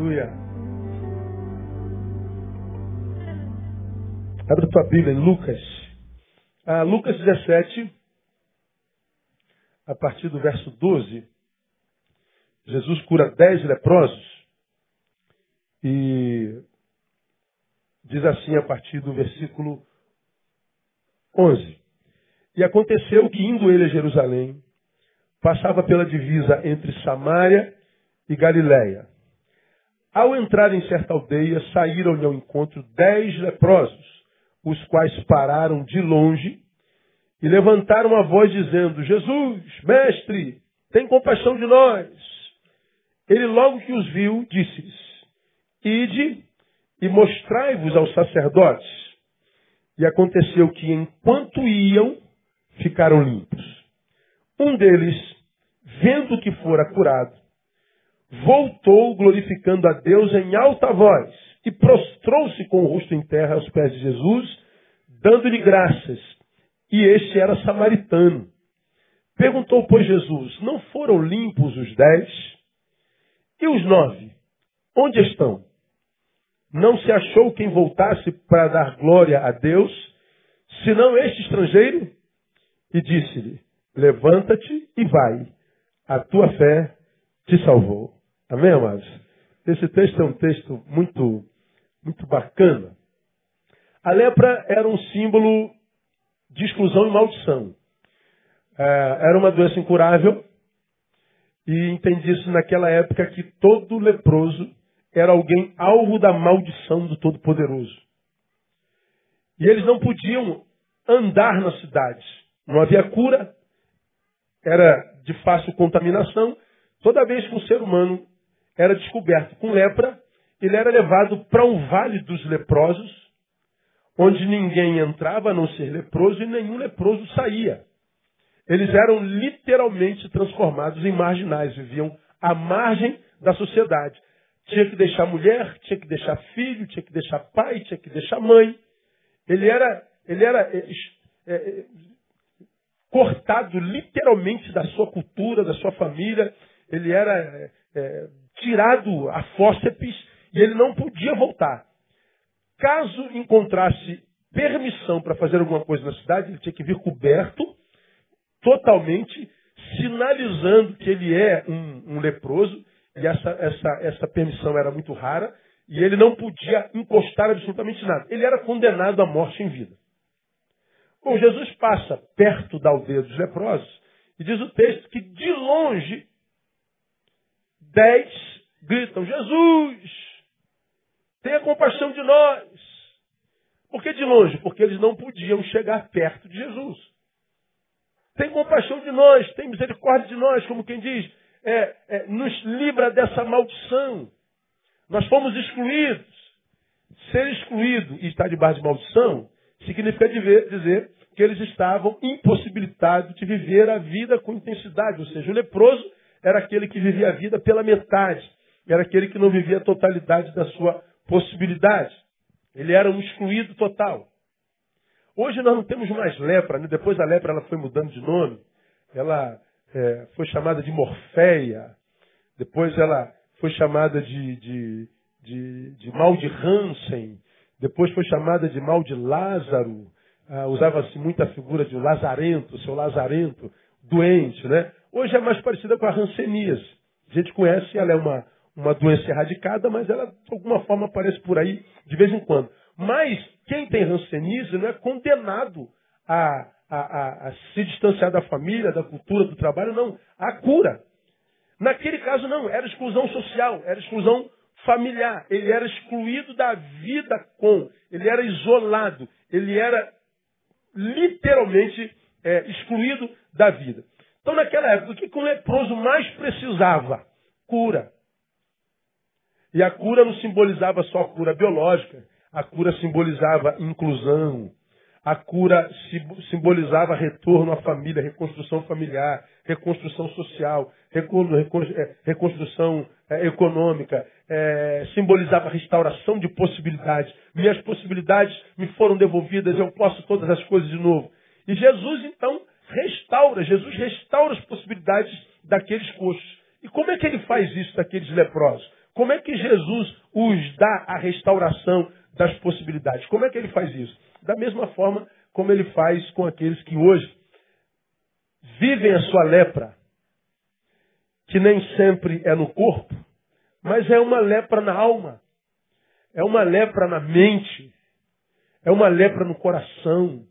Aleluia. Abre tua Bíblia em Lucas. Ah, Lucas 17, a partir do verso 12. Jesus cura dez leprosos. E diz assim a partir do versículo 11. E aconteceu que, indo ele a Jerusalém, passava pela divisa entre Samaria e Galiléia. Ao entrar em certa aldeia, saíram-lhe ao encontro dez leprosos, os quais pararam de longe e levantaram a voz dizendo, Jesus, mestre, tem compaixão de nós. Ele logo que os viu, disse-lhes, ide e mostrai-vos aos sacerdotes. E aconteceu que enquanto iam, ficaram limpos. Um deles, vendo que fora curado, voltou glorificando a Deus em alta voz e prostrou-se com o rosto em terra aos pés de Jesus, dando-lhe graças. E este era samaritano. Perguntou, pois, Jesus: Não foram limpos os dez? E os nove? Onde estão? Não se achou quem voltasse para dar glória a Deus, senão este estrangeiro? E disse-lhe: Levanta-te e vai, a tua fé te salvou. Amém, amados? Esse texto é um texto muito, muito bacana. A lepra era um símbolo de exclusão e maldição. É, era uma doença incurável e entendi-se naquela época que todo leproso era alguém alvo da maldição do Todo-Poderoso. E eles não podiam andar nas cidades. Não havia cura, era de fácil contaminação. Toda vez que um ser humano era descoberto com lepra, ele era levado para um vale dos leprosos, onde ninguém entrava a não ser leproso e nenhum leproso saía. Eles eram literalmente transformados em marginais, viviam à margem da sociedade. Tinha que deixar mulher, tinha que deixar filho, tinha que deixar pai, tinha que deixar mãe. Ele era, ele era é, é, cortado literalmente da sua cultura, da sua família. Ele era é, tirado a fórceps e ele não podia voltar. Caso encontrasse permissão para fazer alguma coisa na cidade, ele tinha que vir coberto, totalmente, sinalizando que ele é um, um leproso e essa, essa, essa permissão era muito rara, e ele não podia encostar absolutamente nada. Ele era condenado à morte em vida. Bom, Jesus passa perto da aldeia dos leprosos, e diz o texto que de longe, dez gritam, Jesus, tenha compaixão de nós. Por que de longe? Porque eles não podiam chegar perto de Jesus. Tem compaixão de nós, tem misericórdia de nós, como quem diz, é, é, nos livra dessa maldição. Nós fomos excluídos. Ser excluído e estar debaixo de maldição significa dizer que eles estavam impossibilitados de viver a vida com intensidade. Ou seja, o leproso era aquele que vivia a vida pela metade. Era aquele que não vivia a totalidade da sua possibilidade. Ele era um excluído total. Hoje nós não temos mais lepra. Né? Depois a lepra ela foi mudando de nome. Ela é, foi chamada de Morféia, depois ela foi chamada de, de, de, de mal de Hansen, depois foi chamada de mal de Lázaro, ah, usava-se muito a figura de Lazarento, seu Lazarento, doente, né? Hoje é mais parecida com a Hanseníase. A gente conhece, ela é uma, uma doença erradicada, mas ela de alguma forma aparece por aí de vez em quando. Mas quem tem Hanseníase não é condenado a, a, a, a se distanciar da família, da cultura, do trabalho, não. A cura. Naquele caso, não. Era exclusão social, era exclusão familiar. Ele era excluído da vida com. Ele era isolado. Ele era literalmente é, excluído da vida. Então, naquela época, o que o leproso mais precisava? Cura. E a cura não simbolizava só a cura biológica. A cura simbolizava inclusão, a cura simbolizava retorno à família, reconstrução familiar, reconstrução social, é, reconstrução é, econômica, é, simbolizava restauração de possibilidades. Minhas possibilidades me foram devolvidas, eu posso todas as coisas de novo. E Jesus, então, restaura, Jesus restaura as possibilidades daqueles coxos. E como é que ele faz isso daqueles leprosos? Como é que Jesus os dá a restauração das possibilidades? Como é que ele faz isso? Da mesma forma como ele faz com aqueles que hoje vivem a sua lepra, que nem sempre é no corpo, mas é uma lepra na alma, é uma lepra na mente, é uma lepra no coração,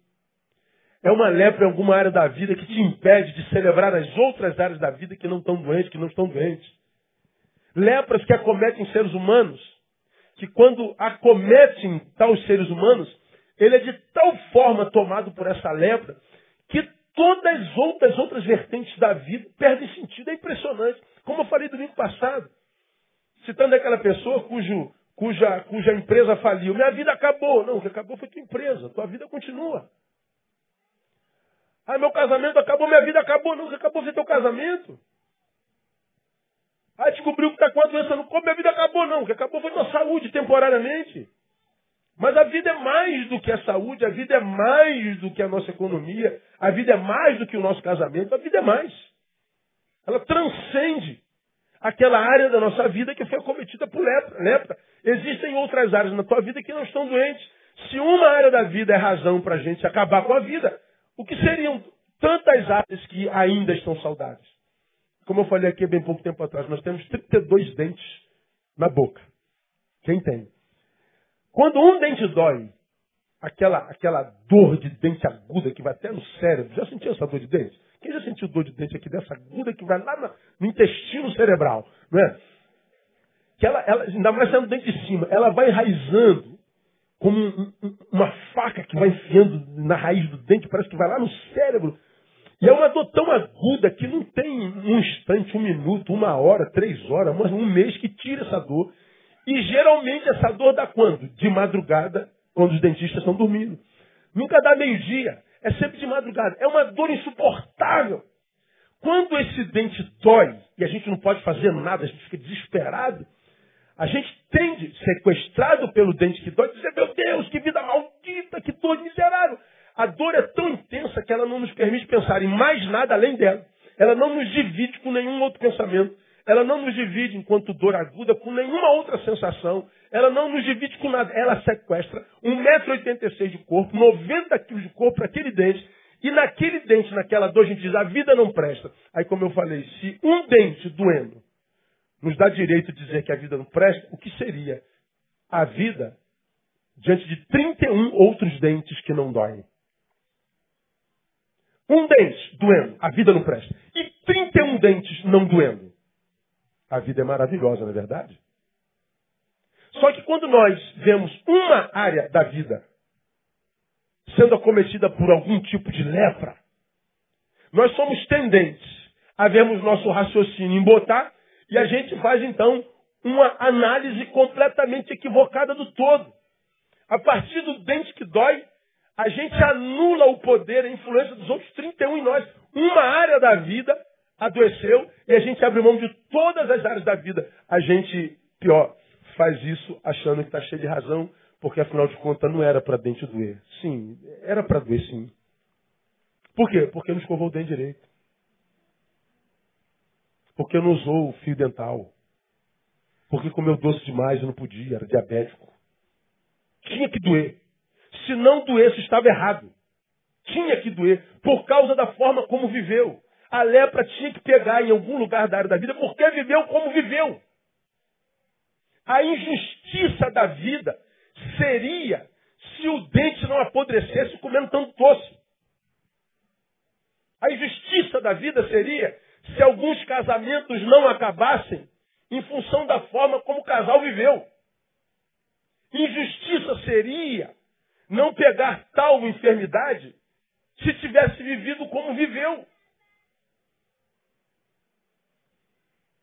é uma lepra em alguma área da vida que te impede de celebrar as outras áreas da vida que não estão doentes, que não estão doentes. Lepras que acometem seres humanos, que quando acometem tais seres humanos, ele é de tal forma tomado por essa lepra que todas as outras, outras vertentes da vida perdem sentido. É impressionante. Como eu falei domingo passado, citando aquela pessoa cujo, cuja, cuja empresa faliu. Minha vida acabou. Não, o que acabou foi tua empresa. Tua vida continua. Ah, meu casamento acabou, minha vida acabou. Não, o que acabou foi teu casamento. Ah, descobriu que está com a doença no corpo, minha vida acabou. Não, o que acabou foi tua saúde temporariamente. Mas a vida é mais do que a saúde, a vida é mais do que a nossa economia, a vida é mais do que o nosso casamento, a vida é mais. Ela transcende aquela área da nossa vida que foi cometida por lepra. lepra. Existem outras áreas na tua vida que não estão doentes. Se uma área da vida é razão para a gente acabar com a vida, o que seriam tantas áreas que ainda estão saudáveis? Como eu falei aqui há bem pouco tempo atrás, nós temos 32 dentes na boca. Quem tem? Quando um dente dói, aquela, aquela dor de dente aguda que vai até no cérebro, já sentiu essa dor de dente? Quem já sentiu dor de dente aqui dessa aguda que vai lá no intestino cerebral, não é? Que ela, ela ainda mais sendo dente de cima, ela vai enraizando como um, um, uma faca que vai enfiando na raiz do dente, parece que vai lá no cérebro. E é uma dor tão aguda que não tem um instante, um minuto, uma hora, três horas, mas um mês que tira essa dor. E geralmente essa dor dá quando? De madrugada, quando os dentistas estão dormindo. Nunca dá meio-dia, é sempre de madrugada. É uma dor insuportável. Quando esse dente dói e a gente não pode fazer nada, a gente fica desesperado, a gente tende, sequestrado pelo dente que dói, dizer, meu Deus, que vida maldita, que dor miserável. A dor é tão intensa que ela não nos permite pensar em mais nada além dela. Ela não nos divide com nenhum outro pensamento. Ela não nos divide enquanto dor aguda com nenhuma outra sensação. Ela não nos divide com nada. Ela sequestra 1,86m de corpo, 90 quilos de corpo para aquele dente. E naquele dente, naquela dor, a gente diz, a vida não presta. Aí, como eu falei, se um dente doendo nos dá direito de dizer que a vida não presta, o que seria a vida diante de 31 outros dentes que não doem? Um dente doendo, a vida não presta. E 31 dentes não doendo. A vida é maravilhosa, não é verdade? Só que quando nós vemos uma área da vida sendo acometida por algum tipo de lepra, nós somos tendentes a vermos nosso raciocínio embotar e a gente faz então uma análise completamente equivocada do todo. A partir do dente que dói, a gente anula o poder, a influência dos outros 31 em nós. Uma área da vida adoeceu e a gente abre mão de todas as áreas da vida. A gente, pior, faz isso achando que está cheio de razão, porque afinal de contas não era para dente doer. Sim, era para doer sim. Por quê? Porque não escovou o dente direito. Porque não usou o fio dental. Porque comeu doce demais e não podia, era diabético. Tinha que doer. Se não doesse, estava errado. Tinha que doer, por causa da forma como viveu. A lepra tinha que pegar em algum lugar da área da vida porque viveu como viveu. A injustiça da vida seria se o dente não apodrecesse comendo tanto doce. A injustiça da vida seria se alguns casamentos não acabassem em função da forma como o casal viveu. Injustiça seria não pegar tal enfermidade se tivesse vivido como viveu.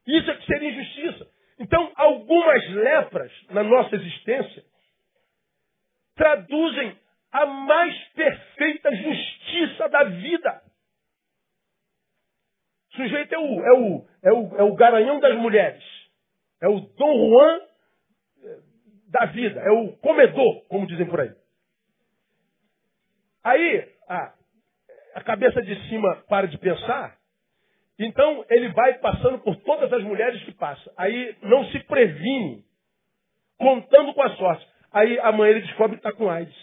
Isso é que seria injustiça. Então, algumas lepras na nossa existência traduzem a mais perfeita justiça da vida. O sujeito é o, é o, é o, é o garanhão das mulheres. É o Dom Juan eh, da vida. É o comedor, como dizem por aí. Aí, a, a cabeça de cima para de pensar Então ele vai passando por todas as mulheres que passa. Aí não se previne, contando com a sorte. Aí amanhã ele descobre que está com AIDS.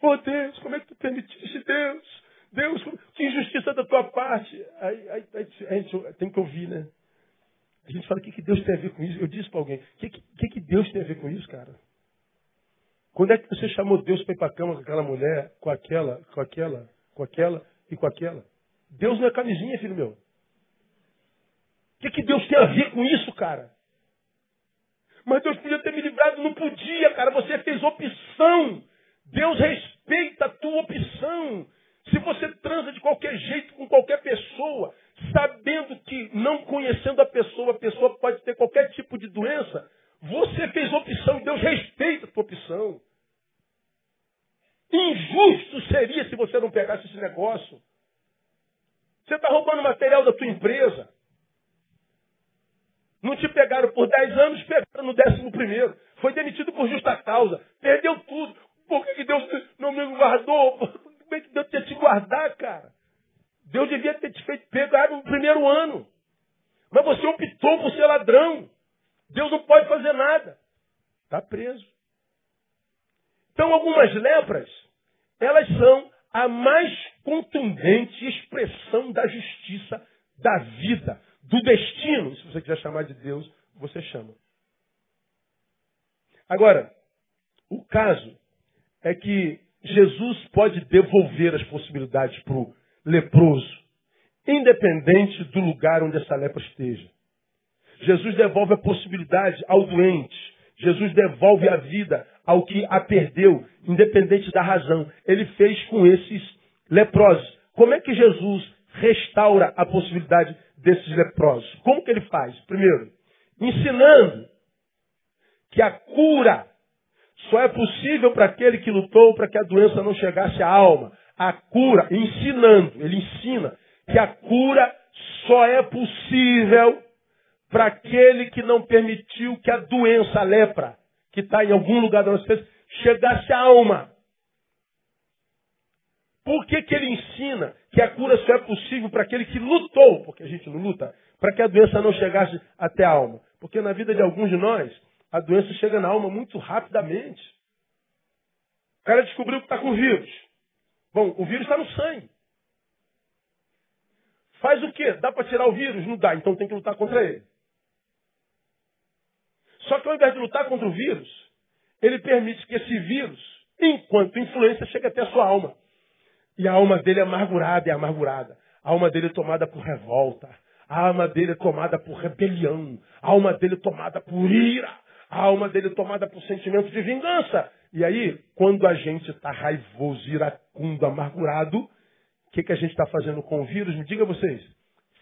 Oh Deus, como é que tu permitiste, Deus? Deus, que injustiça da tua parte. Aí, aí, aí, a gente tem que ouvir, né? A gente fala, o que, que Deus tem a ver com isso? Eu disse para alguém, o que, que, que Deus tem a ver com isso, cara? Quando é que você chamou Deus para ir para a cama com aquela mulher, com aquela, com aquela, com aquela e com aquela? Deus não é camisinha, filho meu. O que, que Deus tem a ver com isso, cara? Mas Deus podia ter me livrado, não podia, cara. Você fez opção. Deus respeita a tua opção. Se você transa de qualquer jeito com qualquer pessoa, sabendo que não conhecendo a pessoa, a pessoa pode ter qualquer tipo de doença, você fez opção e Deus respeita a tua opção. Injusto seria se você não pegasse esse negócio. Você está roubando material da tua empresa. Não te pegaram por 10 anos, pegaram no décimo primeiro. Foi demitido por justa causa. Perdeu tudo. Por que, Deus não me guardou? Como é que Deus ia te guardar, cara? Deus devia ter te feito pegar no primeiro ano. Mas você optou por ser ladrão. Deus não pode fazer nada. Está preso. Então, algumas lepras, elas são a mais contundente expressão da justiça da vida, do destino. Se você quiser chamar de Deus, você chama. Agora, o caso é que Jesus pode devolver as possibilidades para o leproso, independente do lugar onde essa lepra esteja. Jesus devolve a possibilidade ao doente. Jesus devolve a vida ao que a perdeu, independente da razão. Ele fez com esses leprosos. Como é que Jesus restaura a possibilidade desses leprosos? Como que ele faz? Primeiro, ensinando que a cura só é possível para aquele que lutou para que a doença não chegasse à alma. A cura, ensinando, ele ensina que a cura só é possível para aquele que não permitiu que a doença, a lepra, que está em algum lugar da nossa vida, chegasse à alma. Por que, que ele ensina que a cura só é possível para aquele que lutou, porque a gente não luta, para que a doença não chegasse até a alma? Porque na vida de alguns de nós, a doença chega na alma muito rapidamente. O cara descobriu que está com vírus. Bom, o vírus está no sangue. Faz o quê? Dá para tirar o vírus? Não dá, então tem que lutar contra ele. Só que ao invés de lutar contra o vírus, ele permite que esse vírus, enquanto influência, chegue até a sua alma. E a alma dele é amargurada, é amargurada. A alma dele é tomada por revolta. A alma dele é tomada por rebelião. A alma dele é tomada por ira. A alma dele é tomada por sentimento de vingança. E aí, quando a gente está raivoso, iracundo, amargurado, o que, que a gente está fazendo com o vírus? Me diga vocês.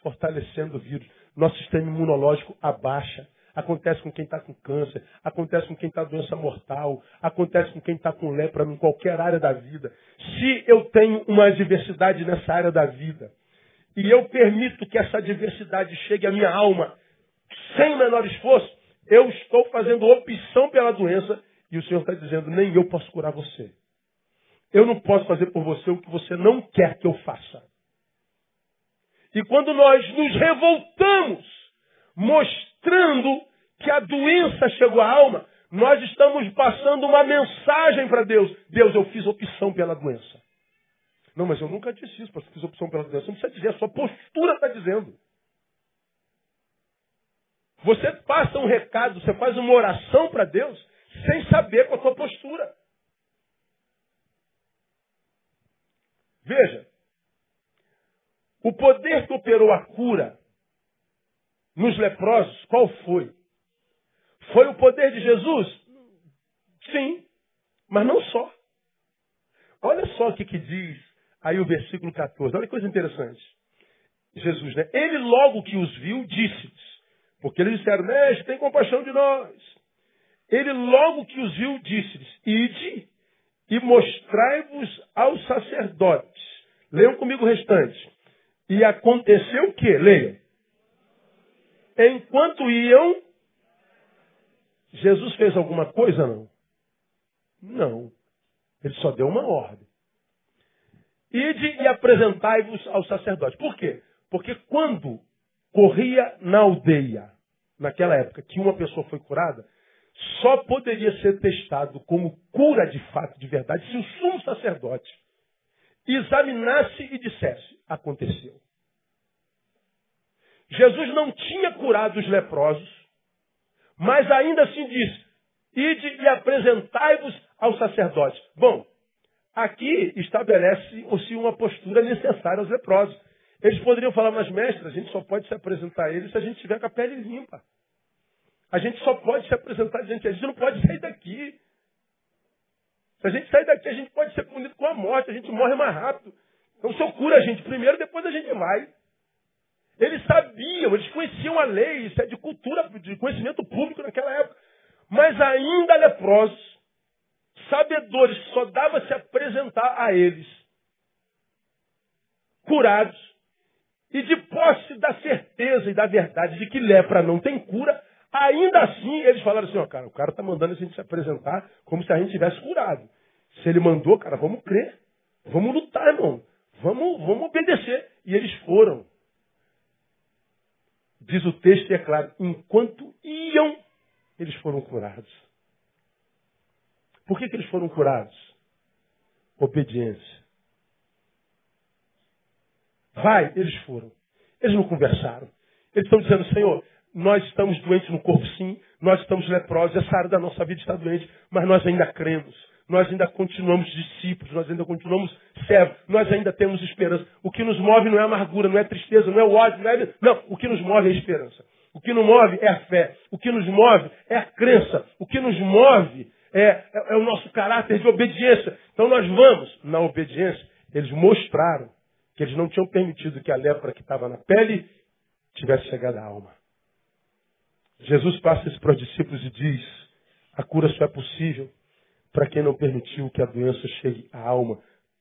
Fortalecendo o vírus. Nosso sistema imunológico abaixa acontece com quem está com câncer, acontece com quem está com doença mortal, acontece com quem está com lepra em qualquer área da vida. Se eu tenho uma diversidade nessa área da vida, e eu permito que essa diversidade chegue à minha alma, sem o menor esforço, eu estou fazendo opção pela doença, e o Senhor está dizendo, nem eu posso curar você. Eu não posso fazer por você o que você não quer que eu faça. E quando nós nos revoltamos, mostrando que a doença chegou à alma, nós estamos passando uma mensagem para Deus. Deus, eu fiz opção pela doença. Não, mas eu nunca disse isso, porque fiz opção pela doença. Não precisa dizer, a sua postura está dizendo. Você passa um recado, você faz uma oração para Deus, sem saber qual a sua postura. Veja, o poder que operou a cura nos leprosos, qual foi? Foi o poder de Jesus? Sim, mas não só. Olha só o que, que diz aí o versículo 14. Olha que coisa interessante. Jesus, né? Ele logo que os viu, disse-lhes, porque eles disseram, mestre, tem compaixão de nós. Ele logo que os viu, disse-lhes, ide e mostrai-vos aos sacerdotes. Leiam comigo o restante. E aconteceu o quê? Leiam. Enquanto iam, Jesus fez alguma coisa? Não. Não. Ele só deu uma ordem. Ide e apresentai-vos ao sacerdote. Por quê? Porque quando corria na aldeia, naquela época, que uma pessoa foi curada, só poderia ser testado como cura de fato, de verdade, se o sumo sacerdote examinasse e dissesse: aconteceu. Jesus não tinha curado os leprosos, mas ainda assim disse: ide e apresentai-vos ao sacerdote. Bom, aqui estabelece-se uma postura necessária aos leprosos. Eles poderiam falar, mas mestre, a gente só pode se apresentar a eles se a gente tiver com a pele limpa. A gente só pode se apresentar diante a gente não pode sair daqui. Se a gente sair daqui, a gente pode ser punido com a morte, a gente morre mais rápido. Então o Senhor cura a gente primeiro, depois a gente vai. Eles sabiam, eles conheciam a lei, isso é de cultura, de conhecimento público naquela época. Mas ainda leprosos, sabedores, só dava se apresentar a eles, curados, e de posse da certeza e da verdade de que lepra não tem cura, ainda assim eles falaram assim, ó, cara, o cara está mandando a gente se apresentar como se a gente tivesse curado. Se ele mandou, cara, vamos crer. Vamos lutar, irmão. Vamos, vamos obedecer. E eles foram. Diz o texto, e é claro, enquanto iam, eles foram curados. Por que, que eles foram curados? Obediência. Vai, eles foram. Eles não conversaram. Eles estão dizendo, Senhor, nós estamos doentes no corpo sim, nós estamos leprosos, essa área da nossa vida está doente, mas nós ainda cremos nós ainda continuamos discípulos, nós ainda continuamos servos, nós ainda temos esperança. O que nos move não é amargura, não é tristeza, não é ódio, não é. Não, o que nos move é a esperança. O que nos move é a fé. O que nos move é a crença. O que nos move é, é, é o nosso caráter de obediência. Então nós vamos na obediência. Eles mostraram que eles não tinham permitido que a lepra que estava na pele tivesse chegado à alma. Jesus passa isso para os discípulos e diz: a cura só é possível para quem não permitiu que a doença chegue à alma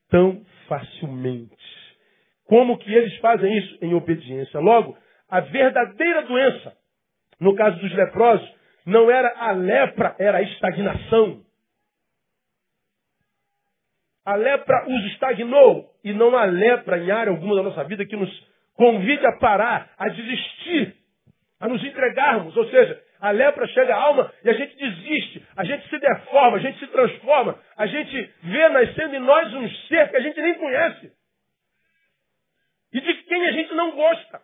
tão facilmente. Como que eles fazem isso? Em obediência. Logo, a verdadeira doença, no caso dos leprosos, não era a lepra, era a estagnação. A lepra os estagnou e não a lepra em área alguma da nossa vida que nos convide a parar, a desistir, a nos entregarmos. Ou seja, a lepra chega à alma e a gente desiste, a gente se deforma, a gente se transforma, a gente vê nascendo em nós um ser que a gente nem conhece. E de quem a gente não gosta.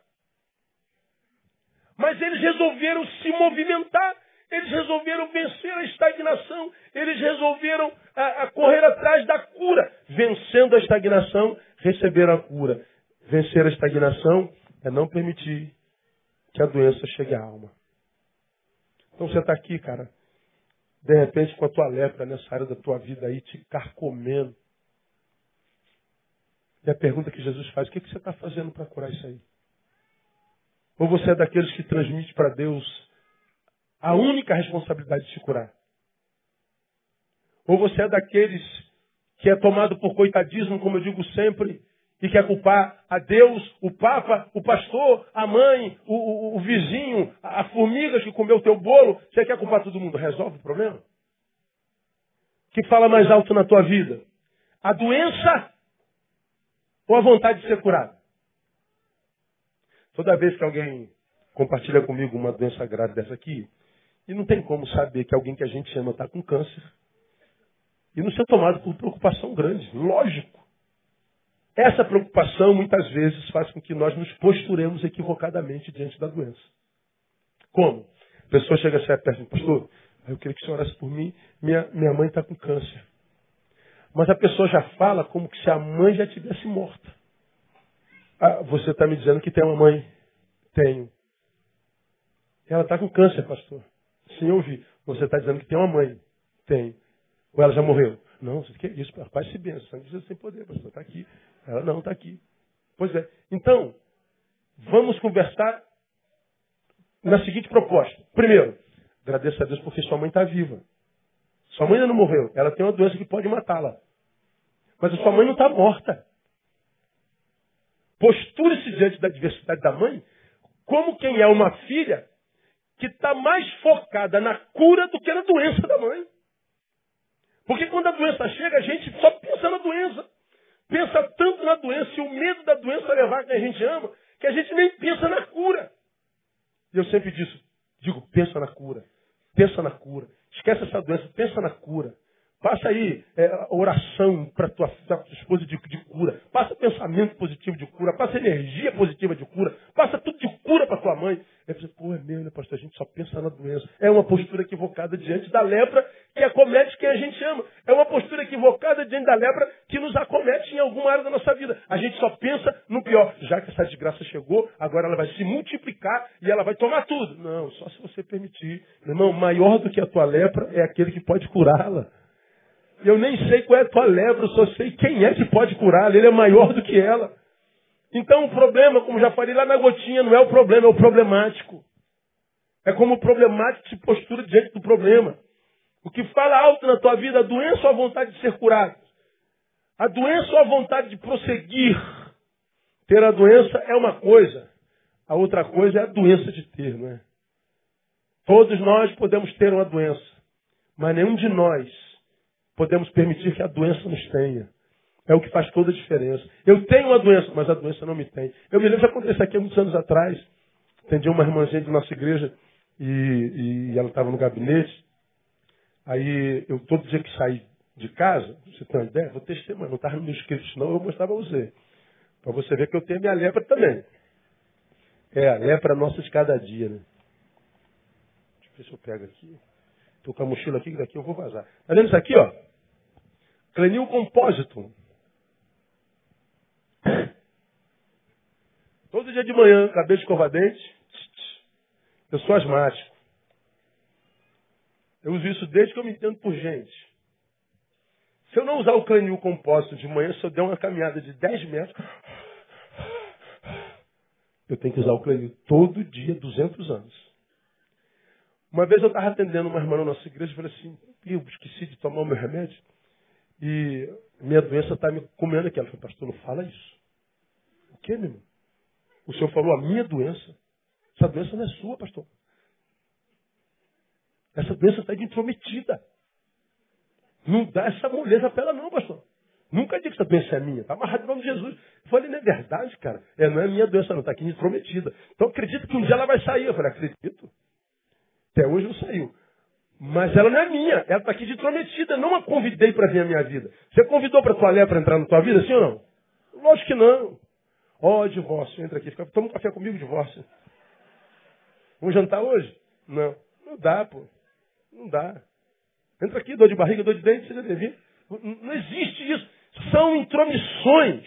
Mas eles resolveram se movimentar, eles resolveram vencer a estagnação, eles resolveram a, a correr atrás da cura. Vencendo a estagnação, receberam a cura. Vencer a estagnação é não permitir que a doença chegue à alma. Então você está aqui, cara, de repente com a tua lepra nessa área da tua vida aí te carcomendo. E a pergunta que Jesus faz, o que, que você está fazendo para curar isso aí? Ou você é daqueles que transmite para Deus a única responsabilidade de te curar? Ou você é daqueles que é tomado por coitadismo, como eu digo sempre, e quer culpar a Deus, o Papa, o pastor, a mãe, o, o, o vizinho, a, a formiga que comeu o teu bolo, você quer culpar todo mundo? Resolve o problema? O que fala mais alto na tua vida? A doença ou a vontade de ser curado? Toda vez que alguém compartilha comigo uma doença grave dessa aqui, e não tem como saber que alguém que a gente ama está com câncer, e não ser tomado por preocupação grande, lógico. Essa preocupação muitas vezes faz com que nós nos posturemos equivocadamente diante da doença. Como? A pessoa chega assim perto do pastor, eu queria que o senhor orasse por mim, minha, minha mãe está com câncer. Mas a pessoa já fala como se a mãe já tivesse morta. Ah, você está me dizendo que tem uma mãe? Tenho. Ela está com câncer, pastor. Sim, eu vi. Você está dizendo que tem uma mãe? Tem. Ou ela já morreu? Não, o que é isso? Rapaz, se benção. Sangue de sem poder, pastor. Está aqui. Ela não, está aqui. Pois é. Então, vamos conversar na seguinte proposta. Primeiro, agradeça a Deus porque sua mãe está viva. Sua mãe ainda não morreu. Ela tem uma doença que pode matá-la. Mas a sua mãe não está morta. Posture-se diante da adversidade da mãe como quem é uma filha que está mais focada na cura do que na doença da mãe. Porque quando a doença chega, a gente só pensa na doença. Pensa tanto na doença e o medo da doença levar quem a gente ama, que a gente nem pensa na cura. E eu sempre disse, digo, pensa na cura. Pensa na cura. Esquece essa doença, pensa na cura. Passa aí é, oração para tua, tua esposa de, de, cura. Passa pensamento positivo de cura. Passa energia positiva de cura. Passa tudo de cura para tua mãe. Aí você, pô, é mesmo, né, pastor? A gente só pensa na doença. É uma postura equivocada diante da lepra que acomete quem a gente ama. É uma postura equivocada diante da lepra que nos acomete em alguma área da nossa vida. A gente só pensa no pior. Já que essa desgraça chegou, agora ela vai se multiplicar e ela vai tomar tudo. Não, só se você permitir. Meu irmão, maior do que a tua lepra é aquele que pode curá-la. Eu nem sei qual é a tua lepra, só sei quem é que pode curá-la. Ele é maior do que ela. Então o problema, como já falei lá na gotinha, não é o problema, é o problemático. É como o problemático se postura diante do problema. O que fala alto na tua vida, a doença ou a vontade de ser curado? A doença ou a vontade de prosseguir? Ter a doença é uma coisa. A outra coisa é a doença de ter, não é? Todos nós podemos ter uma doença. Mas nenhum de nós podemos permitir que a doença nos tenha. É o que faz toda a diferença. Eu tenho uma doença, mas a doença não me tem. Eu me lembro que aconteceu aqui há muitos anos atrás. Atendi uma irmãzinha de nossa igreja e, e ela estava no gabinete. Aí eu todo dia que saí de casa, você tem uma ideia? Vou testemunhar, não estava no meu escrito, senão eu mostrava a você. Para você ver que eu tenho a minha lepra também. É, a lepra nossa de cada dia, né? Deixa eu ver se eu pego aqui. Estou com a mochila aqui, daqui eu vou vazar. Tá vendo isso aqui, ó? Clenil compósito. Todo dia de manhã, cabelo de escovar dente. Eu sou asmático. Eu uso isso desde que eu me entendo por gente. Se eu não usar o clenil compósito de manhã, se eu der uma caminhada de 10 metros, eu tenho que usar o clenil todo dia, 200 anos. Uma vez eu estava atendendo uma irmã na nossa igreja e falei assim, eu esqueci de tomar o meu remédio e minha doença está me comendo aqui. Ela falou, pastor, não fala isso. O que, meu irmão? O senhor falou a minha doença. Essa doença não é sua, pastor. Essa doença está intrometida. Não dá essa moleza para ela não, pastor. Nunca diga que essa doença é minha. Está amarrado em nome de Jesus. Eu falei, não é verdade, cara. É, não é minha doença não, está aqui intrometida. Então acredito que um dia ela vai sair. Eu falei, acredito. Até hoje não saiu. Mas ela não é minha, ela está aqui de intrometida. Não a convidei para vir a minha vida. Você convidou para tua lepra entrar na tua vida, sim ou não? Lógico que não. Ó, oh, divórcio, entra aqui, fica, toma um café comigo, divórcio. Vamos jantar hoje? Não. Não dá, pô. Não dá. Entra aqui, dor de barriga, dor de dente, você deve vir. Não existe isso. São intromissões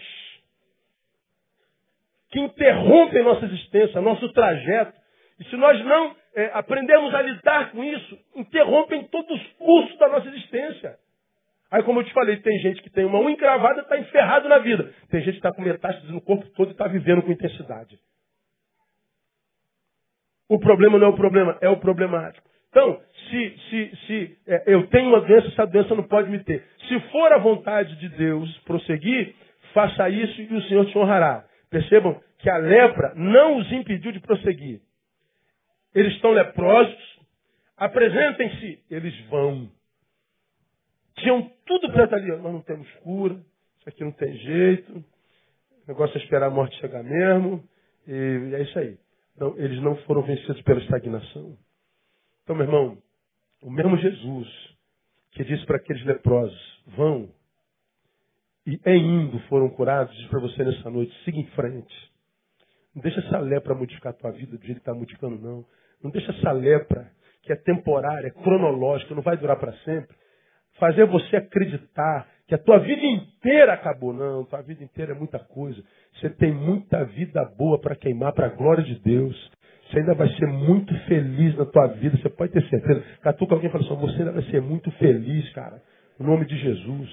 que interrompem nossa existência, nosso trajeto. E se nós não é, aprendemos a lidar com isso, interrompem todos os cursos da nossa existência. Aí, como eu te falei, tem gente que tem uma unha encravada e está enferrado na vida. Tem gente que está com metástases no corpo todo e está vivendo com intensidade. O problema não é o problema, é o problemático. Então, se, se, se é, eu tenho uma doença, essa doença não pode me ter. Se for a vontade de Deus prosseguir, faça isso e o Senhor te honrará. Percebam que a lepra não os impediu de prosseguir. Eles estão leprosos. Apresentem-se. Eles vão. Tinham tudo para estar ali. Nós não temos cura. Isso aqui não tem jeito. O negócio é esperar a morte chegar mesmo. E é isso aí. Então, eles não foram vencidos pela estagnação. Então, meu irmão, o mesmo Jesus que disse para aqueles leprosos: vão. E em indo foram curados, diz para você nessa noite: siga em frente. Não deixa essa lepra modificar a tua vida do jeito que está modificando, não. Não deixa essa lepra, que é temporária, é cronológica, não vai durar para sempre, fazer você acreditar que a tua vida inteira acabou. Não, tua vida inteira é muita coisa. Você tem muita vida boa para queimar para a glória de Deus. Você ainda vai ser muito feliz na tua vida, você pode ter certeza. Catuca alguém fala assim, você ainda vai ser muito feliz, cara. Em nome de Jesus.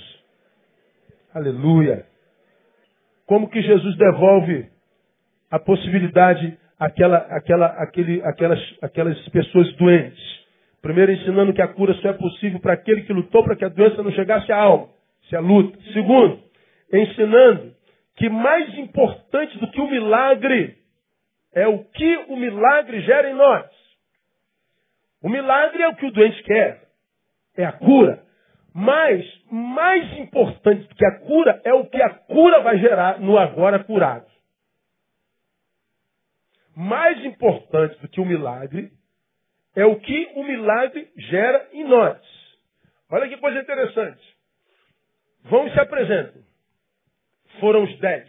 Aleluia. Como que Jesus devolve a possibilidade aquelas, pessoas doentes. Primeiro, ensinando que a cura só é possível para aquele que lutou para que a doença não chegasse à alma. É a luta. Segundo, ensinando que mais importante do que o milagre é o que o milagre gera em nós. O milagre é o que o doente quer, é a cura. Mas mais importante do que a cura é o que a cura vai gerar no agora curado. Mais importante do que o milagre é o que o milagre gera em nós. Olha que coisa interessante. E se apresentem. Foram os dez.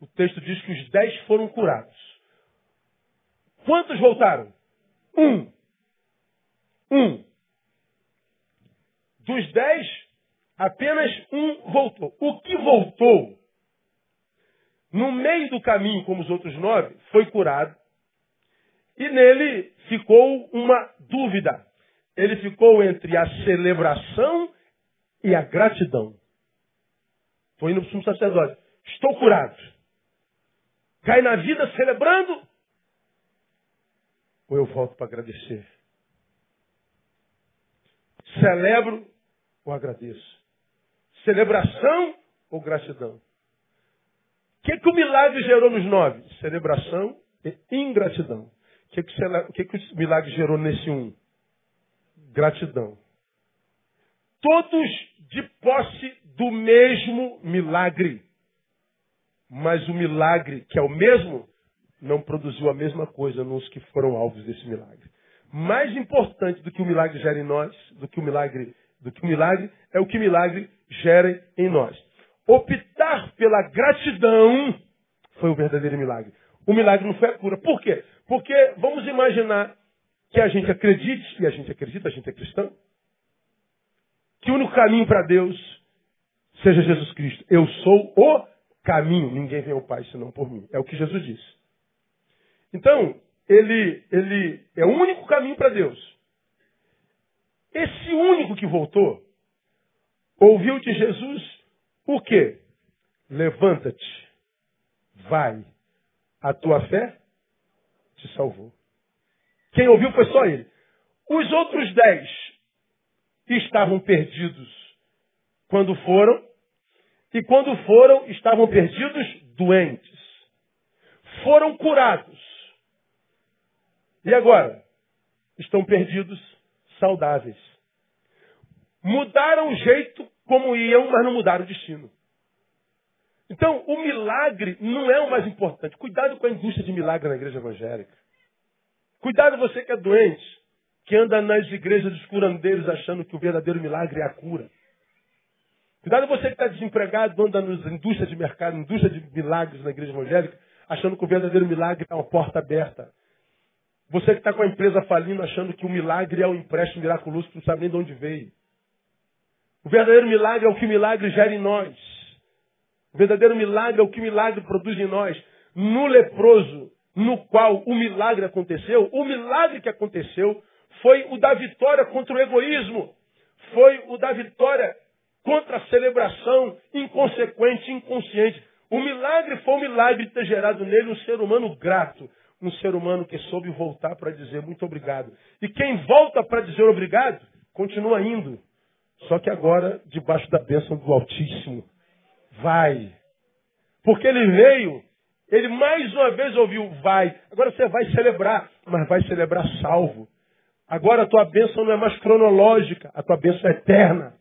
O texto diz que os dez foram curados. Quantos voltaram? Um. Um. Dos dez, apenas um voltou. O que voltou, no meio do caminho, como os outros nove, foi curado. E nele ficou uma dúvida. Ele ficou entre a celebração e a gratidão. Foi indo para o sumo sacerdote. Estou curado. Cai na vida celebrando. Ou eu volto para agradecer. Celebro ou agradeço. Celebração ou gratidão. Que, que o milagre gerou nos nove? Celebração e ingratidão. O que, que, o, que, que o milagre gerou nesse um? Gratidão. Todos de posse do mesmo milagre. Mas o milagre, que é o mesmo, não produziu a mesma coisa nos que foram alvos desse milagre. Mais importante do que o milagre gera em nós, do que o milagre, do que o milagre, é o que o milagre gera em nós. Optar pela gratidão foi o verdadeiro milagre. O milagre não foi a cura. Por quê? Porque vamos imaginar que a gente acredite, e a gente acredita, a gente é cristão, que o único caminho para Deus seja Jesus Cristo. Eu sou o caminho. Ninguém vem ao Pai senão por mim. É o que Jesus disse. Então, ele, ele é o único caminho para Deus. Esse único que voltou, ouviu de Jesus o quê? Levanta-te, vai, a tua fé te salvou. Quem ouviu foi só ele. Os outros dez estavam perdidos quando foram, e quando foram, estavam perdidos doentes. Foram curados. E agora? Estão perdidos saudáveis. Mudaram o jeito como iam, mas não mudaram o destino. Então, o milagre não é o mais importante. Cuidado com a indústria de milagre na igreja evangélica. Cuidado você que é doente, que anda nas igrejas dos curandeiros achando que o verdadeiro milagre é a cura. Cuidado você que está desempregado, anda nas indústrias de mercado, indústria de milagres na igreja evangélica, achando que o verdadeiro milagre é uma porta aberta. Você que está com a empresa falindo, achando que o milagre é um empréstimo miraculoso que não sabe nem de onde veio. O verdadeiro milagre é o que milagre gera em nós. O verdadeiro milagre é o que milagre produz em nós. No leproso, no qual o milagre aconteceu, o milagre que aconteceu foi o da vitória contra o egoísmo. Foi o da vitória contra a celebração inconsequente, inconsciente. O milagre foi o milagre de ter gerado nele um ser humano grato, um ser humano que soube voltar para dizer muito obrigado. E quem volta para dizer obrigado, continua indo. Só que agora debaixo da bênção do Altíssimo. Vai. Porque ele veio, ele mais uma vez ouviu, vai. Agora você vai celebrar, mas vai celebrar salvo. Agora a tua bênção não é mais cronológica, a tua bênção é eterna.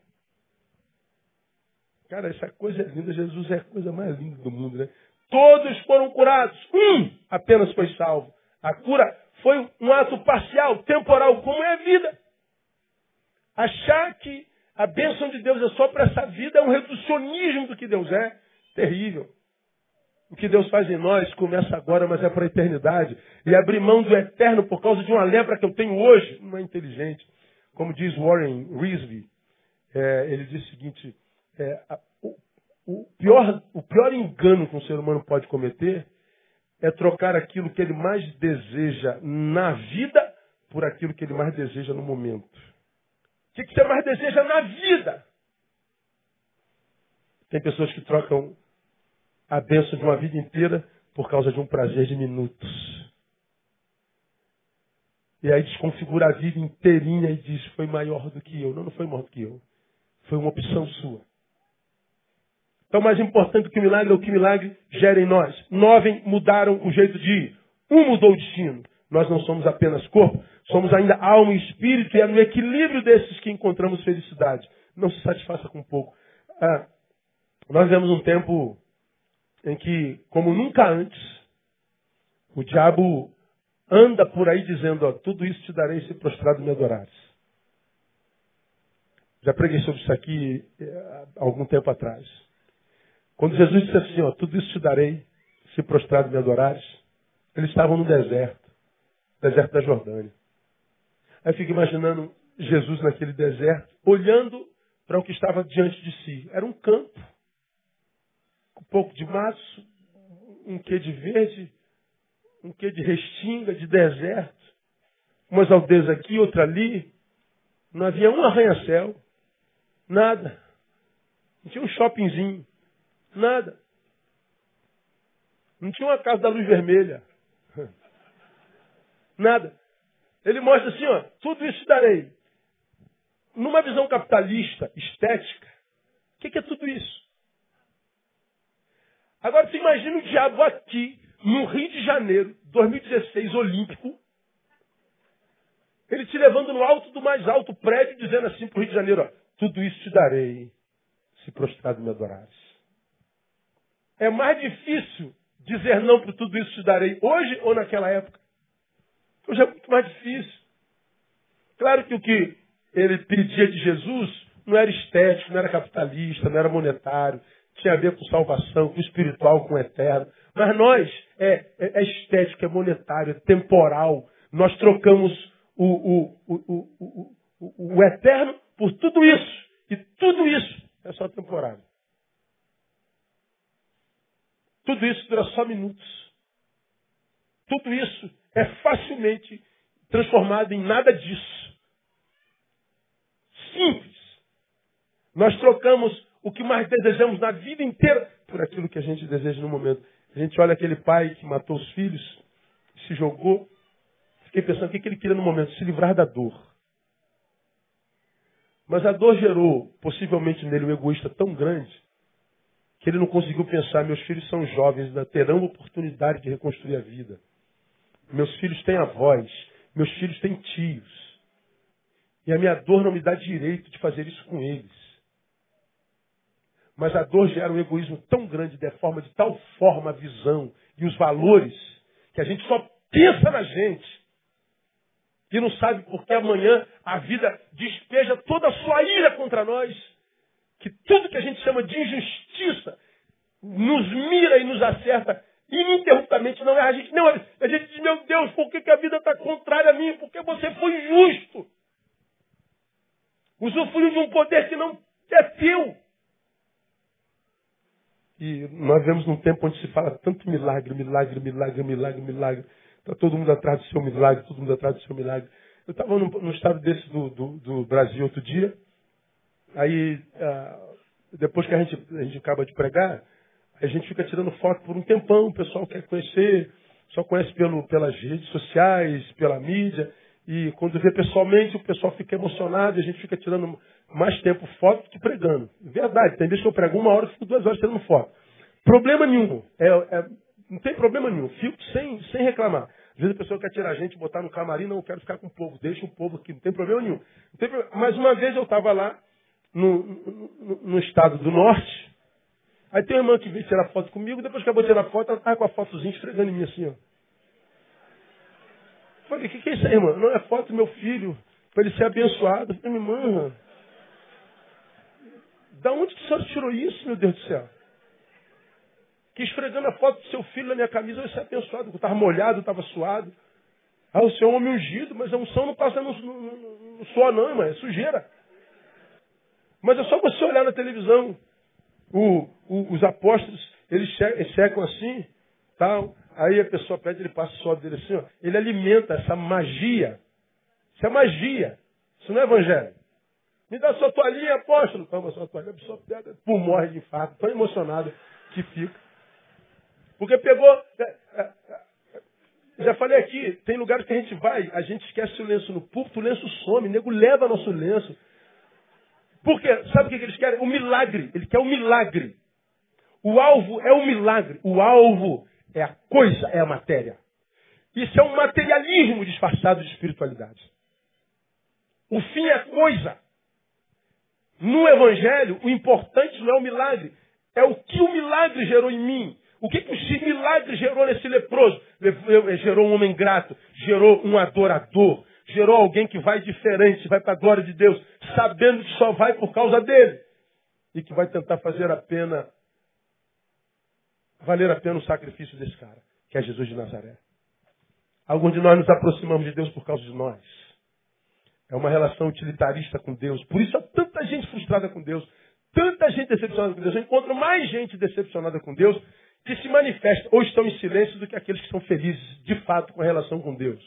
Cara, essa coisa é linda. Jesus é a coisa mais linda do mundo, né? Todos foram curados. Um apenas foi salvo. A cura foi um ato parcial, temporal, como é a vida. Achar que a bênção de Deus é só para essa vida é um reducionismo do que Deus é. Terrível. O que Deus faz em nós começa agora, mas é para a eternidade. E abrir mão do eterno por causa de uma lepra que eu tenho hoje não é inteligente. Como diz Warren Riesby, é, ele diz o seguinte: é, o, o, pior, o pior engano que um ser humano pode cometer é trocar aquilo que ele mais deseja na vida por aquilo que ele mais deseja no momento. O que, você mais deseja na vida? Tem pessoas que trocam a bênção de uma vida inteira por causa de um prazer de minutos. E aí desconfigura a vida inteirinha e diz, foi maior do que eu. Não, não foi maior do que eu. Foi uma opção sua. Então, mais importante que o milagre é o que o milagre gera em nós. Nove mudaram o jeito de ir. Um mudou o destino. Nós não somos apenas corpo, somos ainda alma e espírito, e é no equilíbrio desses que encontramos felicidade. Não se satisfaça com pouco. Ah, nós vivemos um tempo em que, como nunca antes, O diabo anda por aí dizendo, ó, tudo isso te darei se prostrado me adorares. Já preguei sobre isso aqui há algum tempo atrás. Quando Jesus disse assim, ó, tudo isso te darei se prostrado me adorares, eles estavam no deserto, deserto da Jordânia. Aí eu fico imaginando Jesus naquele deserto, olhando para o que estava diante de si. Era um campo, um pouco de mato, um quê de verde, um quê de restinga, de deserto. Umas aldeias aqui, outra ali. Não havia um arranha-céu. Nada. Não tinha um shoppingzinho. Nada. Não tinha uma casa da luz vermelha. Nada. Ele mostra assim, ó, tudo isso te darei. Numa visão capitalista, estética, o que, que é tudo isso? Agora você imagina o diabo aqui, no Rio de Janeiro, 2016, olímpico, ele te levando no alto do mais alto prédio, dizendo assim para o Rio de Janeiro, ó, tudo isso te darei, se prostrado me adorares. É mais difícil dizer não para tudo isso te darei hoje ou naquela época. Hoje é muito mais difícil. Claro que o que ele pedia de Jesus não era estético, não era capitalista, não era monetário, tinha a ver com salvação, com espiritual, com eterno. Mas nós, é, é, é estético, é monetário, é temporal. Nós trocamos o, o, o, o, o eterno por tudo isso. E tudo isso é só temporário. Tudo isso dura só minutos. Tudo isso é facilmente transformado em nada disso. Simples. Nós trocamos o que mais desejamos na vida inteira por aquilo que a gente deseja no momento. A gente olha aquele pai que matou os filhos, se jogou. Fiquei pensando o que ele queria no momento? Se livrar da dor. Mas a dor gerou, possivelmente nele, um egoísta tão grande que ele não conseguiu pensar: meus filhos são jovens, ainda terão oportunidade de reconstruir a vida. Meus filhos têm avós, meus filhos têm tios. E a minha dor não me dá direito de fazer isso com eles. Mas a dor gera um egoísmo tão grande, deforma de tal forma a visão e os valores, que a gente só pensa na gente. E não sabe porque amanhã a vida despeja toda a sua ira contra nós. Que tudo que a gente chama de injustiça nos mira e nos acerta ininterruptamente não é a gente. Não, a gente diz, meu Deus, por que, que a vida está contrária a mim? Porque você foi justo. Usufruiu de um poder que não é teu. E nós vemos num tempo onde se fala tanto milagre, milagre, milagre, milagre, milagre. Está todo mundo atrás do seu milagre, todo mundo atrás do seu milagre. Eu estava num, estado desse do, do, do, Brasil outro dia. Aí, ah, depois que a gente, a gente acaba de pregar, a gente fica tirando foto por um tempão, o pessoal quer conhecer, só conhece pelo, pelas redes sociais, pela mídia, e quando vê pessoalmente o pessoal fica emocionado e a gente fica tirando mais tempo foto que pregando. Verdade, tem vezes que eu prego uma hora e fico duas horas tirando foto. Problema nenhum. É, é, não tem problema nenhum. Fico sem, sem reclamar. Às vezes a pessoa quer tirar a gente, botar no camarim, não, eu quero ficar com o povo, deixa o povo aqui, não tem problema nenhum. Tem problema. Mas uma vez eu estava lá no, no, no estado do norte, Aí tem uma irmã que veio tirar foto comigo, depois que acabou de tirar foto, ela estava com a fotozinha esfregando em mim assim, ó. Falei, o que, que é isso aí, irmã? Não é foto do meu filho, para ele ser abençoado. Eu falei, irmã, da onde que a senhora tirou isso, meu Deus do céu? Que esfregando a foto do seu filho na minha camisa, eu ia ser abençoado. Eu estava molhado, estava suado. Ah, o senhor é um homem ungido, mas a unção não passa no, no, no, no suor não, irmã, é sujeira. Mas é só você olhar na televisão o, o, os apóstolos, eles chegam assim, tal, aí a pessoa pede, ele passa suor dele assim, ó, ele alimenta essa magia. Isso é magia. Isso não é evangelho. Me dá sua toalhinha, apóstolo. Toma sua toalhinha, a pessoa pega, pum, morre de infarto, tão emocionado que fica. Porque pegou. É, é, é, já falei aqui, tem lugares que a gente vai, a gente esquece o lenço no púlpito, o lenço some, o nego leva nosso lenço. Porque, sabe o que eles querem? O milagre. Ele quer o milagre. O alvo é o milagre. O alvo é a coisa, é a matéria. Isso é um materialismo disfarçado de espiritualidade. O fim é coisa. No Evangelho, o importante não é o milagre, é o que o milagre gerou em mim. O que, que o milagre gerou nesse leproso? Gerou um homem grato, gerou um adorador, gerou alguém que vai diferente, vai para a glória de Deus, sabendo que só vai por causa dele. E que vai tentar fazer a pena, valer a pena o sacrifício desse cara, que é Jesus de Nazaré. Alguns de nós nos aproximamos de Deus por causa de nós. É uma relação utilitarista com Deus. Por isso há tanta gente frustrada com Deus, tanta gente decepcionada com Deus. Eu encontro mais gente decepcionada com Deus que se manifesta ou estão em silêncio do que aqueles que são felizes de fato com a relação com Deus.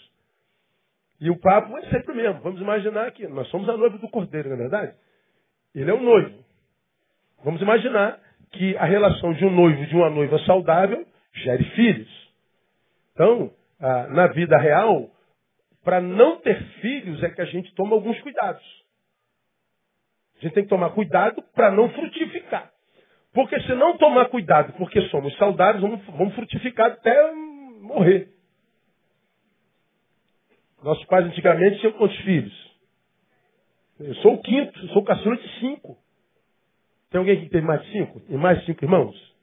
E o papo é sempre o mesmo. Vamos imaginar que nós somos a noiva do cordeiro, não é verdade? Ele é o noivo. Vamos imaginar que a relação de um noivo e de uma noiva saudável gere filhos. Então, na vida real, para não ter filhos é que a gente toma alguns cuidados. A gente tem que tomar cuidado para não frutificar. Porque se não tomar cuidado, porque somos saudáveis, vamos frutificar até morrer. Nossos pais antigamente tinham quantos filhos? Eu sou o quinto, sou o caçula de cinco. Tem alguém que tem mais de cinco? Tem mais cinco irmãos?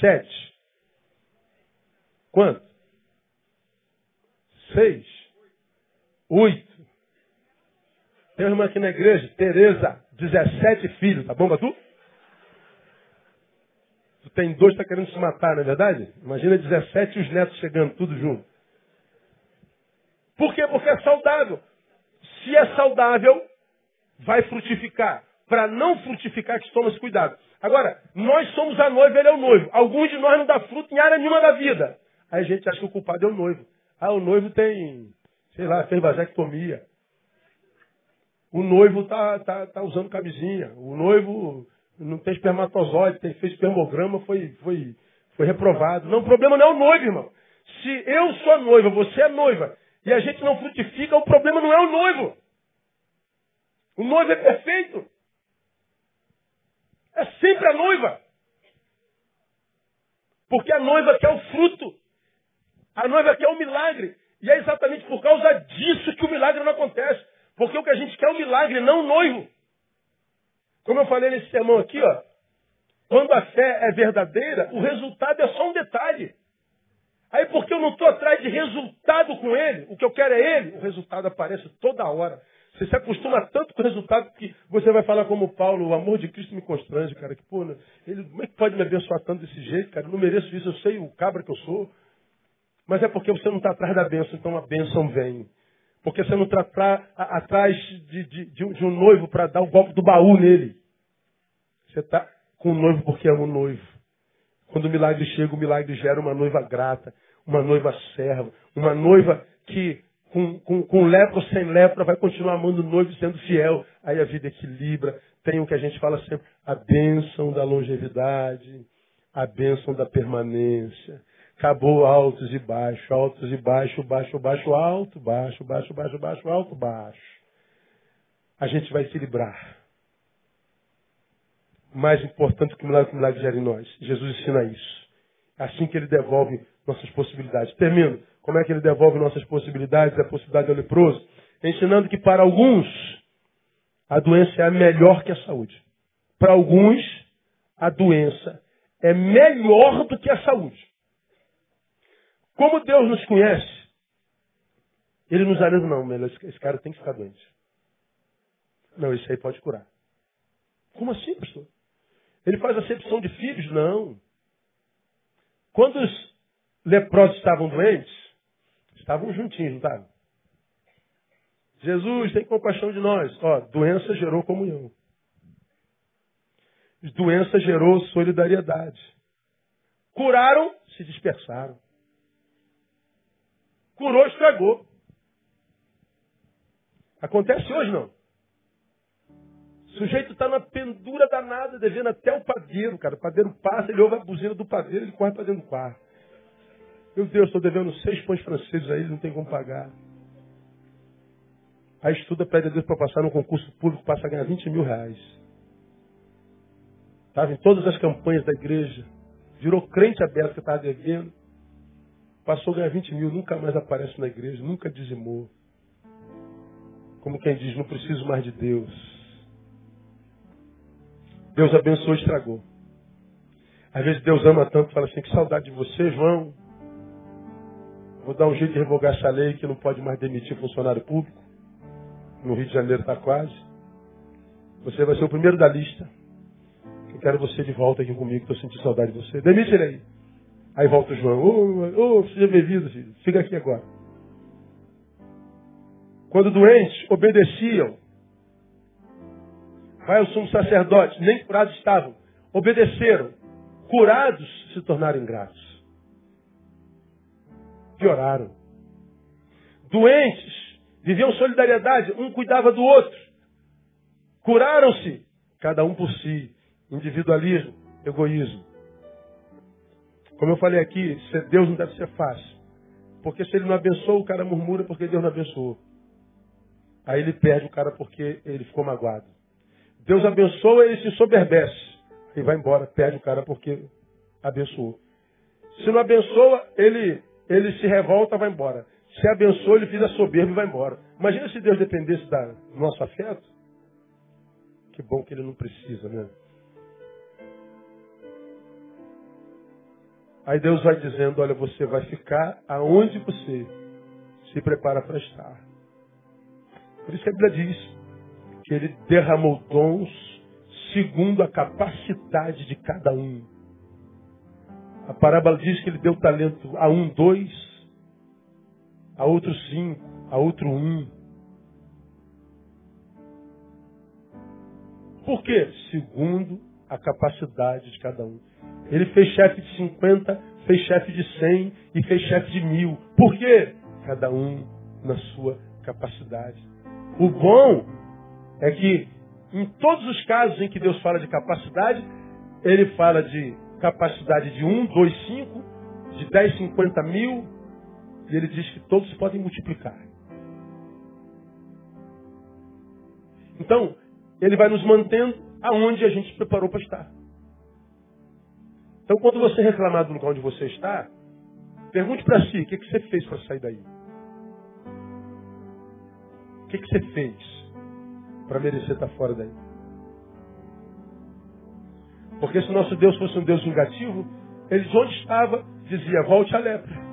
Sete. Quanto? Seis. Oito. Tem uma irmã aqui na igreja, Tereza, 17 filhos, tá bom pra tu? Tu tem dois, tá querendo se matar, não é verdade? Imagina 17 e os netos chegando, tudo junto. Por quê? Porque é saudável. Se é saudável, vai frutificar. Para não frutificar, que toma esse cuidado. Agora, nós somos a noiva, ele é o noivo. Alguns de nós não dá fruto em área nenhuma da vida. Aí a gente acha que o culpado é o noivo. Ah, o noivo tem, sei lá, fez vasectomia. O noivo tá, tá, tá usando camisinha. O noivo não tem espermatozoide, tem, fez espermograma, foi, foi, foi reprovado. Não, o problema não é o noivo, irmão. Se eu sou noiva, você é noiva, e a gente não frutifica, o problema não é o noivo. O noivo é perfeito. É sempre a noiva. Porque a noiva quer o fruto. A noiva quer o milagre. E é exatamente por causa disso que o milagre não acontece. Porque o que a gente quer é o milagre, não o noivo. Como eu falei nesse sermão aqui, ó. Quando a fé é verdadeira, o resultado é só um detalhe. Aí porque eu não estou atrás de resultado com ele, o que eu quero é ele, o resultado aparece toda hora. Você se acostuma tanto com o resultado que você vai falar como Paulo, o amor de Cristo me constrange, cara. Que, pô, né, ele, como é que pode me abençoar tanto desse jeito, cara? Eu não mereço isso, eu sei o cabra que eu sou. Mas é porque você não está atrás da bênção, então a bênção vem. Porque você não está atrás de, de, de, um, de um noivo para dar o golpe do baú nele. Você está com o noivo porque ama o noivo. Quando o milagre chega, o milagre gera uma noiva grata, uma noiva serva, uma noiva que com, com, com lepra ou sem lepra vai continuar amando o noivo sendo fiel. Aí a vida equilibra. Tem o que a gente fala sempre, a bênção da longevidade, a bênção da permanência. Acabou altos e baixos, altos e baixos, baixo, baixo, alto, baixo, baixo, baixo, baixo, alto, baixo. A gente vai equilibrar. Mais importante que o milagre que o milagre gera em nós. Jesus ensina isso. É assim que ele devolve nossas possibilidades. Termino. Como é que ele devolve nossas possibilidades, a possibilidade do leproso? Ensinando que para alguns a doença é melhor que a saúde. Para alguns, a doença é melhor do que a saúde. Como Deus nos conhece, ele nos alega, não, melhor, esse cara tem que ficar doente. Não, isso aí pode curar. Como assim, pastor? Ele faz acepção de filhos? Não. Quando os leprosos estavam doentes, Estavam juntinhos, não estavam? Jesus, tem compaixão de nós. Ó, doença gerou comunhão. Doença gerou solidariedade. Curaram, se dispersaram. Curou, estragou. Acontece hoje não. O sujeito está na pendura danada, devendo até o padeiro, cara. O padeiro passa, ele ouve a buzina do padeiro, ele corre para dentro do quarto. Meu Deus, estou devendo seis pães franceses a ele, não tem como pagar. Aí estuda, pede a Deus para passar no concurso público, passa a ganhar 20 mil reais. Estava em todas as campanhas da igreja. Virou crente aberto que estava devendo. Passou a ganhar 20 mil, nunca mais aparece na igreja, nunca dizimou. Como quem diz, não preciso mais de Deus. Deus abençoou e estragou. Às vezes Deus ama tanto, fala assim, que saudade de você, João. Vou dar um jeito de revogar essa lei que não pode mais demitir funcionário público. No Rio de Janeiro está quase. Você vai ser o primeiro da lista. Eu quero você de volta aqui comigo, estou sentindo saudade de você. Demite ele aí. Aí volta o João. Ô, oh, oh, seja bem-vindo, filho. Fica aqui agora. Quando doentes obedeciam, vai ao sumo sacerdote, nem curados estavam. Obedeceram. Curados se tornaram ingratos. Pioraram. Doentes viviam solidariedade, um cuidava do outro. Curaram-se, cada um por si. Individualismo, egoísmo. Como eu falei aqui, Deus não deve ser fácil. Porque se ele não abençoa, o cara murmura porque Deus não abençoou. Aí ele perde o cara porque ele ficou magoado. Deus abençoa, ele se soberbece. E vai embora, perde o cara porque abençoou. Se não abençoa, ele, ele se revolta, vai embora. Se abençoa, ele fica soberbo e vai embora. Imagina se Deus dependesse da, do nosso afeto. Que bom que ele não precisa, né? Aí Deus vai dizendo: Olha, você vai ficar aonde você se prepara para estar. Por isso que a Bíblia diz que ele derramou dons segundo a capacidade de cada um. A parábola diz que ele deu talento a um, dois, a outro cinco, a outro um. Por quê? Segundo a capacidade de cada um. Ele fez chefe de 50, fez chefe de 100 e fez chefe de mil. Por quê? Cada um na sua capacidade. O bom é que em todos os casos em que Deus fala de capacidade, ele fala de capacidade de 1, 2, 5, de 10, 50 mil, e ele diz que todos podem multiplicar. Então, ele vai nos mantendo aonde a gente se preparou para estar. Então, quando você reclamar do lugar onde você está, pergunte para si: o que, que você fez para sair daí? O que, que você fez para merecer estar fora daí? Porque se nosso Deus fosse um Deus vingativo, ele de onde estava dizia: volte à lepra.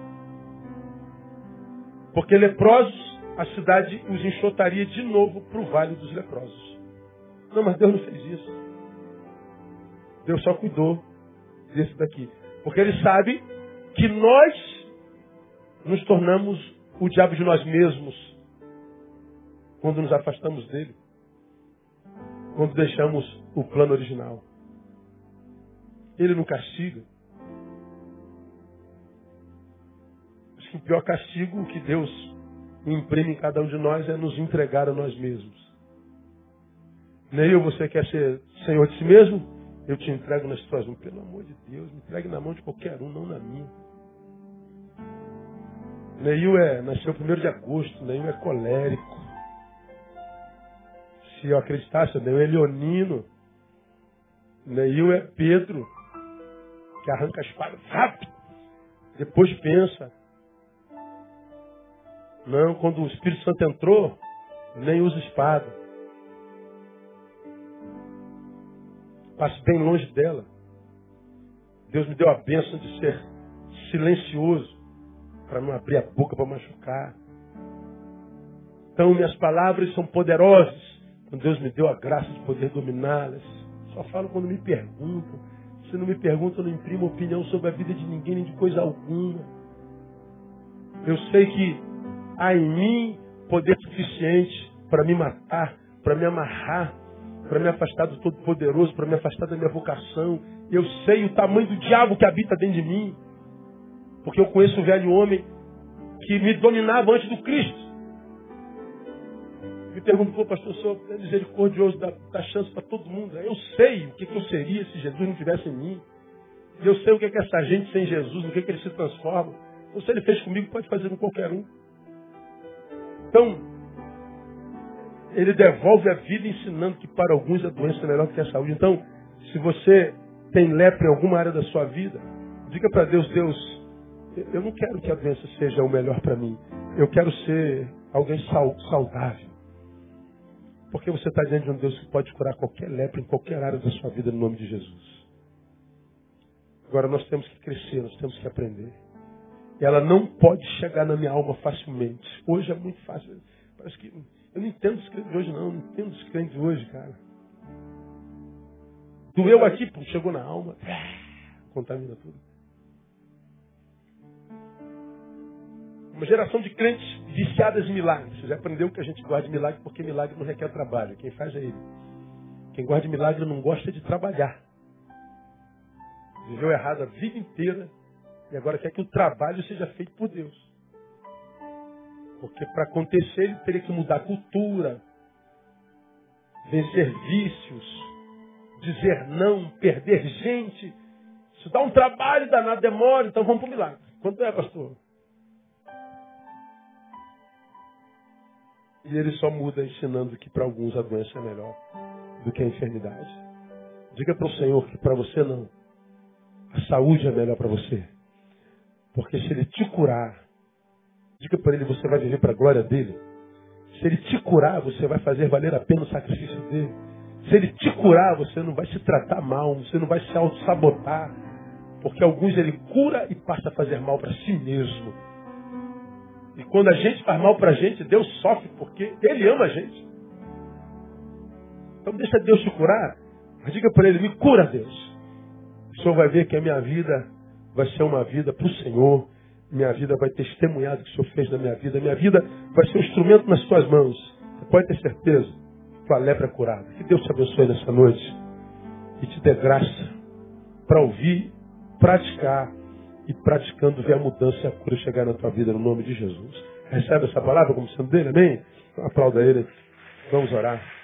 Porque leprosos, a cidade os enxotaria de novo para o vale dos leprosos. Não, mas Deus não fez isso. Deus só cuidou desse daqui. Porque ele sabe que nós nos tornamos o diabo de nós mesmos quando nos afastamos dele. Quando deixamos o plano original. Ele não castiga. Acho que o pior castigo que Deus imprime em cada um de nós é nos entregar a nós mesmos. Nem eu, você quer ser senhor de si mesmo? Eu te entrego nas tuas mãos. Pelo amor de Deus, me entregue na mão de qualquer um, não na minha. Neil é, nasceu primeiro de agosto, Neil é colérico. Eu acreditasse, Neil é leonino. Neil é Pedro, que arranca a espada rápido. Depois pensa. Não, quando o Espírito Santo entrou, nem usa espada. Passe bem longe dela. Deus me deu a bênção de ser silencioso, para não abrir a boca para machucar. Então, minhas palavras são poderosas, quando Deus me deu a graça de poder dominá-las. Só falo quando me perguntam. Se não me perguntam, eu não imprimo opinião sobre a vida de ninguém, nem de coisa alguma. Eu sei que há em mim poder suficiente para me matar, para me amarrar, para me afastar do Todo-Poderoso, para me afastar da minha vocação. Eu sei o tamanho do diabo que habita dentro de mim, porque eu conheço um velho homem que me dominava antes do Cristo. Me perguntou, pastor, o senhor é misericordioso, dá, dá chance para todo mundo. Eu sei o que, que eu seria se Jesus não tivesse em mim. Eu sei o que que essa gente sem Jesus, no que, que ele se transforma. Então, se ele fez comigo, pode fazer com qualquer um. Então, ele devolve a vida ensinando que para alguns a doença é melhor que a saúde. Então, se você tem lepra em alguma área da sua vida, diga para Deus, Deus, eu não quero que a doença seja o melhor para mim. Eu quero ser alguém saudável. Porque você está diante de um Deus que pode curar qualquer lepra em qualquer área da sua vida no nome de Jesus. Agora nós temos que crescer, nós temos que aprender. Ela não pode chegar na minha alma facilmente. Hoje é muito fácil. Parece que eu não entendo os crentes hoje, não. Eu não entendo os crentes hoje, cara. Doeu aqui, pô, chegou na alma. Contamina tudo. Uma geração de crentes viciadas em milagres. Você já aprendeu que a gente de milagre porque milagre não requer trabalho. Quem faz é ele. Quem de milagre não gosta de trabalhar. Viveu errado a vida inteira e agora quer que o trabalho seja feito por Deus. Porque para acontecer ele teria que mudar a cultura, vencer vícios, dizer não, perder gente. Isso dá um trabalho danado, demora, então vamos para o milagre. Quanto é, pastor? E ele só muda ensinando que para alguns a doença é melhor do que a enfermidade. Diga para o Senhor que para você não. A saúde é melhor para você. Porque se ele te curar, diga para ele, você vai viver para a glória dele. Se ele te curar, você vai fazer valer a pena o sacrifício dele. Se ele te curar, você não vai se tratar mal, você não vai se auto-sabotar. Porque alguns ele cura e passa a fazer mal para si mesmo. E quando a gente faz mal para a gente, Deus sofre porque Ele ama a gente. Então deixa Deus te curar. Mas diga para Ele, me cura Deus. O Senhor vai ver que a minha vida vai ser uma vida para o Senhor. Minha vida vai testemunhar o que o Senhor fez na minha vida. Minha vida vai ser um instrumento nas tuas mãos. Você pode ter certeza. Tua lepra é curada. Que Deus te abençoe nessa noite. E te dê graça para ouvir, praticar e praticando ver a mudança e a cura chegar na tua vida no nome de Jesus. Recebe essa palavra como sendo dele, amém? Aplauda ele. Vamos orar.